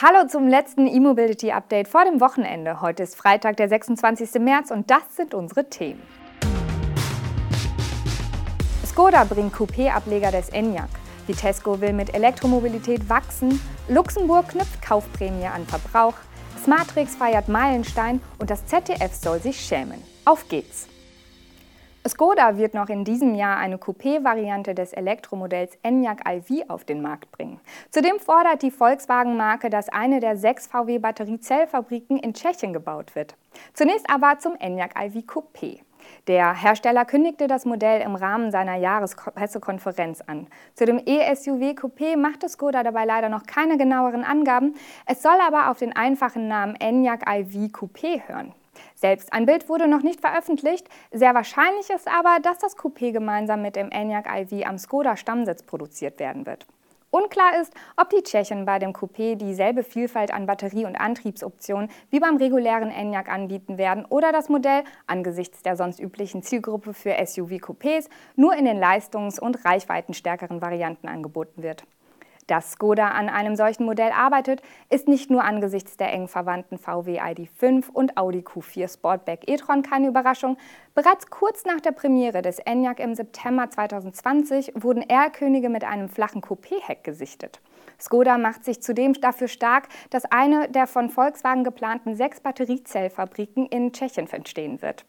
Hallo zum letzten E-Mobility Update vor dem Wochenende. Heute ist Freitag, der 26. März und das sind unsere Themen. Skoda bringt Coupé-Ableger des Enyaq. Vitesco will mit Elektromobilität wachsen. Luxemburg knüpft Kaufprämie an Verbrauch. Smartrix feiert Meilenstein und das ZDF soll sich schämen. Auf geht's! Skoda wird noch in diesem Jahr eine Coupé-Variante des Elektromodells Enyaq iV auf den Markt bringen. Zudem fordert die Volkswagen-Marke, dass eine der sechs VW-Batteriezellfabriken in Tschechien gebaut wird. Zunächst aber zum Enyaq iV Coupé. Der Hersteller kündigte das Modell im Rahmen seiner Jahrespressekonferenz an. Zu dem E-SUV Coupé machte Skoda dabei leider noch keine genaueren Angaben. Es soll aber auf den einfachen Namen Enyaq iV Coupé hören. Selbst ein Bild wurde noch nicht veröffentlicht. Sehr wahrscheinlich ist aber, dass das Coupé gemeinsam mit dem Enyaq iV am Skoda Stammsitz produziert werden wird. Unklar ist, ob die Tschechen bei dem Coupé dieselbe Vielfalt an Batterie- und Antriebsoptionen wie beim regulären Enyaq anbieten werden oder das Modell angesichts der sonst üblichen Zielgruppe für SUV-Coupés nur in den leistungs- und reichweitenstärkeren Varianten angeboten wird. Dass Skoda an einem solchen Modell arbeitet, ist nicht nur angesichts der eng verwandten VW ID.5 und Audi Q4 Sportback e-tron keine Überraschung. Bereits kurz nach der Premiere des Enyaq im September 2020 wurden R-Könige mit einem flachen Coupé-Heck gesichtet. Skoda macht sich zudem dafür stark, dass eine der von Volkswagen geplanten sechs Batteriezellfabriken in Tschechien entstehen wird.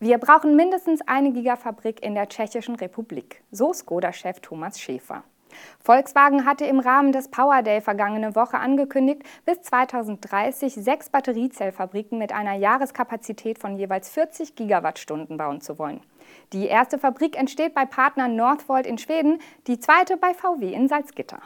Wir brauchen mindestens eine Gigafabrik in der Tschechischen Republik, so Skoda-Chef Thomas Schäfer. Volkswagen hatte im Rahmen des Power Day vergangene Woche angekündigt, bis 2030 sechs Batteriezellfabriken mit einer Jahreskapazität von jeweils 40 Gigawattstunden bauen zu wollen. Die erste Fabrik entsteht bei Partner Northvolt in Schweden, die zweite bei VW in Salzgitter.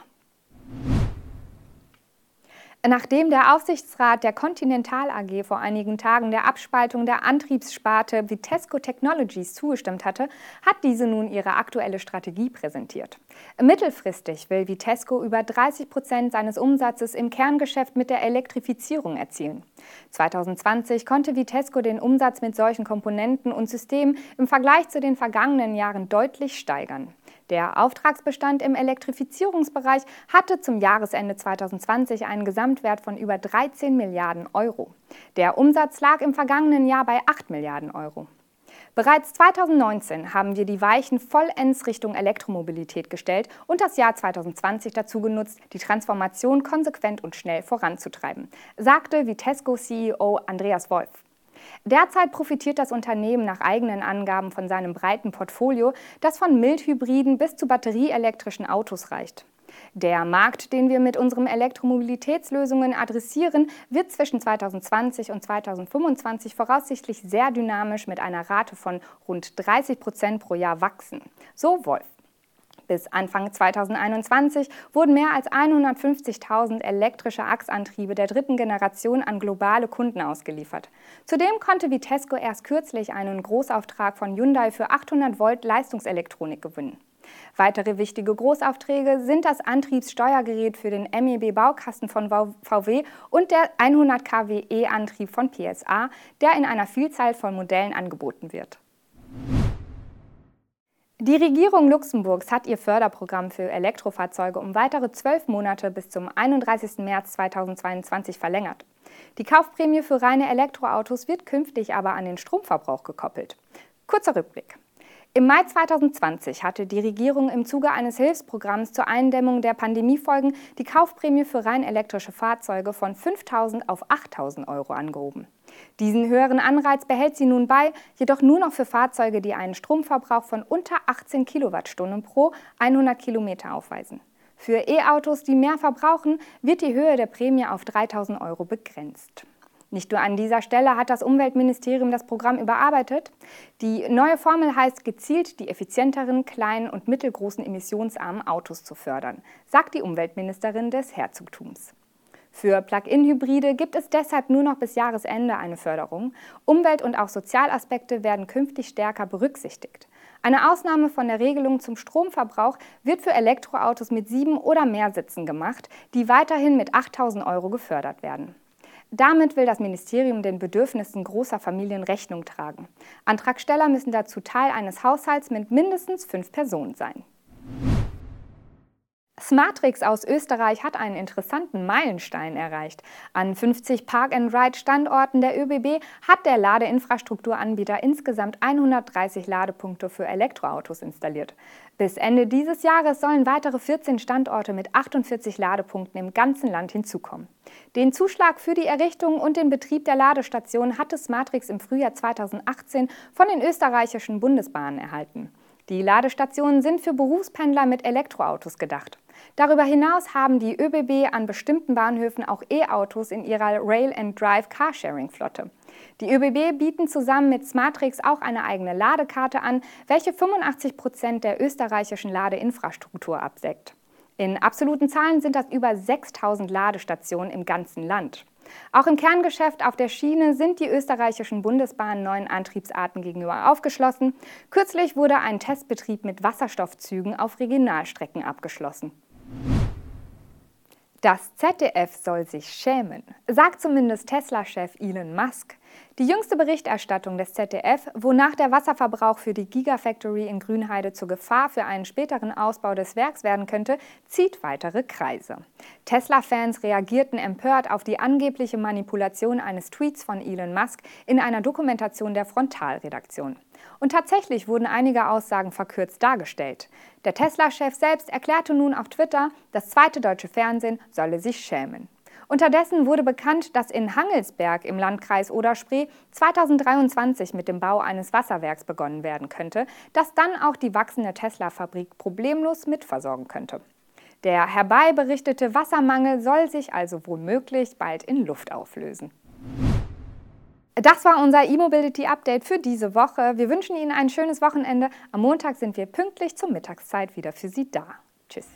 Nachdem der Aufsichtsrat der Continental AG vor einigen Tagen der Abspaltung der Antriebssparte Vitesco Technologies zugestimmt hatte, hat diese nun ihre aktuelle Strategie präsentiert. Mittelfristig will Vitesco über 30 Prozent seines Umsatzes im Kerngeschäft mit der Elektrifizierung erzielen. 2020 konnte Vitesco den Umsatz mit solchen Komponenten und Systemen im Vergleich zu den vergangenen Jahren deutlich steigern. Der Auftragsbestand im Elektrifizierungsbereich hatte zum Jahresende 2020 einen Gesamtwert von über 13 Milliarden Euro. Der Umsatz lag im vergangenen Jahr bei 8 Milliarden Euro. Bereits 2019 haben wir die Weichen vollends Richtung Elektromobilität gestellt und das Jahr 2020 dazu genutzt, die Transformation konsequent und schnell voranzutreiben, sagte Vitesco-CEO Andreas Wolf. Derzeit profitiert das Unternehmen nach eigenen Angaben von seinem breiten Portfolio, das von Mildhybriden bis zu batterieelektrischen Autos reicht. Der Markt, den wir mit unseren Elektromobilitätslösungen adressieren, wird zwischen 2020 und 2025 voraussichtlich sehr dynamisch mit einer Rate von rund 30 Prozent pro Jahr wachsen. So Wolf. Bis Anfang 2021 wurden mehr als 150.000 elektrische Achsantriebe der dritten Generation an globale Kunden ausgeliefert. Zudem konnte Vitesco erst kürzlich einen Großauftrag von Hyundai für 800 Volt Leistungselektronik gewinnen. Weitere wichtige Großaufträge sind das Antriebssteuergerät für den MEB-Baukasten von VW und der 100 kW E-Antrieb von PSA, der in einer Vielzahl von Modellen angeboten wird. Die Regierung Luxemburgs hat ihr Förderprogramm für Elektrofahrzeuge um weitere zwölf Monate bis zum 31. März 2022 verlängert. Die Kaufprämie für reine Elektroautos wird künftig aber an den Stromverbrauch gekoppelt. Kurzer Rückblick. Im Mai 2020 hatte die Regierung im Zuge eines Hilfsprogramms zur Eindämmung der Pandemiefolgen die Kaufprämie für rein elektrische Fahrzeuge von 5.000 auf 8.000 Euro angehoben. Diesen höheren Anreiz behält sie nun bei, jedoch nur noch für Fahrzeuge, die einen Stromverbrauch von unter 18 Kilowattstunden pro 100 Kilometer aufweisen. Für E-Autos, die mehr verbrauchen, wird die Höhe der Prämie auf 3000 Euro begrenzt. Nicht nur an dieser Stelle hat das Umweltministerium das Programm überarbeitet. Die neue Formel heißt gezielt, die effizienteren, kleinen und mittelgroßen emissionsarmen Autos zu fördern, sagt die Umweltministerin des Herzogtums. Für Plug-in-Hybride gibt es deshalb nur noch bis Jahresende eine Förderung. Umwelt- und auch Sozialaspekte werden künftig stärker berücksichtigt. Eine Ausnahme von der Regelung zum Stromverbrauch wird für Elektroautos mit sieben oder mehr Sitzen gemacht, die weiterhin mit 8000 Euro gefördert werden. Damit will das Ministerium den Bedürfnissen großer Familien Rechnung tragen. Antragsteller müssen dazu Teil eines Haushalts mit mindestens fünf Personen sein. Smartrix aus Österreich hat einen interessanten Meilenstein erreicht. An 50 Park-and-Ride-Standorten der ÖBB hat der Ladeinfrastrukturanbieter insgesamt 130 Ladepunkte für Elektroautos installiert. Bis Ende dieses Jahres sollen weitere 14 Standorte mit 48 Ladepunkten im ganzen Land hinzukommen. Den Zuschlag für die Errichtung und den Betrieb der Ladestation hatte Smartrix im Frühjahr 2018 von den österreichischen Bundesbahnen erhalten. Die Ladestationen sind für Berufspendler mit Elektroautos gedacht. Darüber hinaus haben die ÖBB an bestimmten Bahnhöfen auch E-Autos in ihrer Rail and Drive Carsharing Flotte. Die ÖBB bieten zusammen mit Smartrix auch eine eigene Ladekarte an, welche 85 Prozent der österreichischen Ladeinfrastruktur abdeckt. In absoluten Zahlen sind das über 6000 Ladestationen im ganzen Land. Auch im Kerngeschäft auf der Schiene sind die österreichischen Bundesbahnen neuen Antriebsarten gegenüber aufgeschlossen. Kürzlich wurde ein Testbetrieb mit Wasserstoffzügen auf Regionalstrecken abgeschlossen. Das ZDF soll sich schämen, sagt zumindest Tesla-Chef Elon Musk. Die jüngste Berichterstattung des ZDF, wonach der Wasserverbrauch für die Gigafactory in Grünheide zur Gefahr für einen späteren Ausbau des Werks werden könnte, zieht weitere Kreise. Tesla-Fans reagierten empört auf die angebliche Manipulation eines Tweets von Elon Musk in einer Dokumentation der Frontalredaktion. Und tatsächlich wurden einige Aussagen verkürzt dargestellt. Der Tesla-Chef selbst erklärte nun auf Twitter, das zweite deutsche Fernsehen solle sich schämen. Unterdessen wurde bekannt, dass in Hangelsberg im Landkreis Oder-Spree 2023 mit dem Bau eines Wasserwerks begonnen werden könnte, das dann auch die wachsende Tesla-Fabrik problemlos mitversorgen könnte. Der herbeiberichtete Wassermangel soll sich also womöglich bald in Luft auflösen. Das war unser E-Mobility Update für diese Woche. Wir wünschen Ihnen ein schönes Wochenende. Am Montag sind wir pünktlich zur Mittagszeit wieder für Sie da. Tschüss.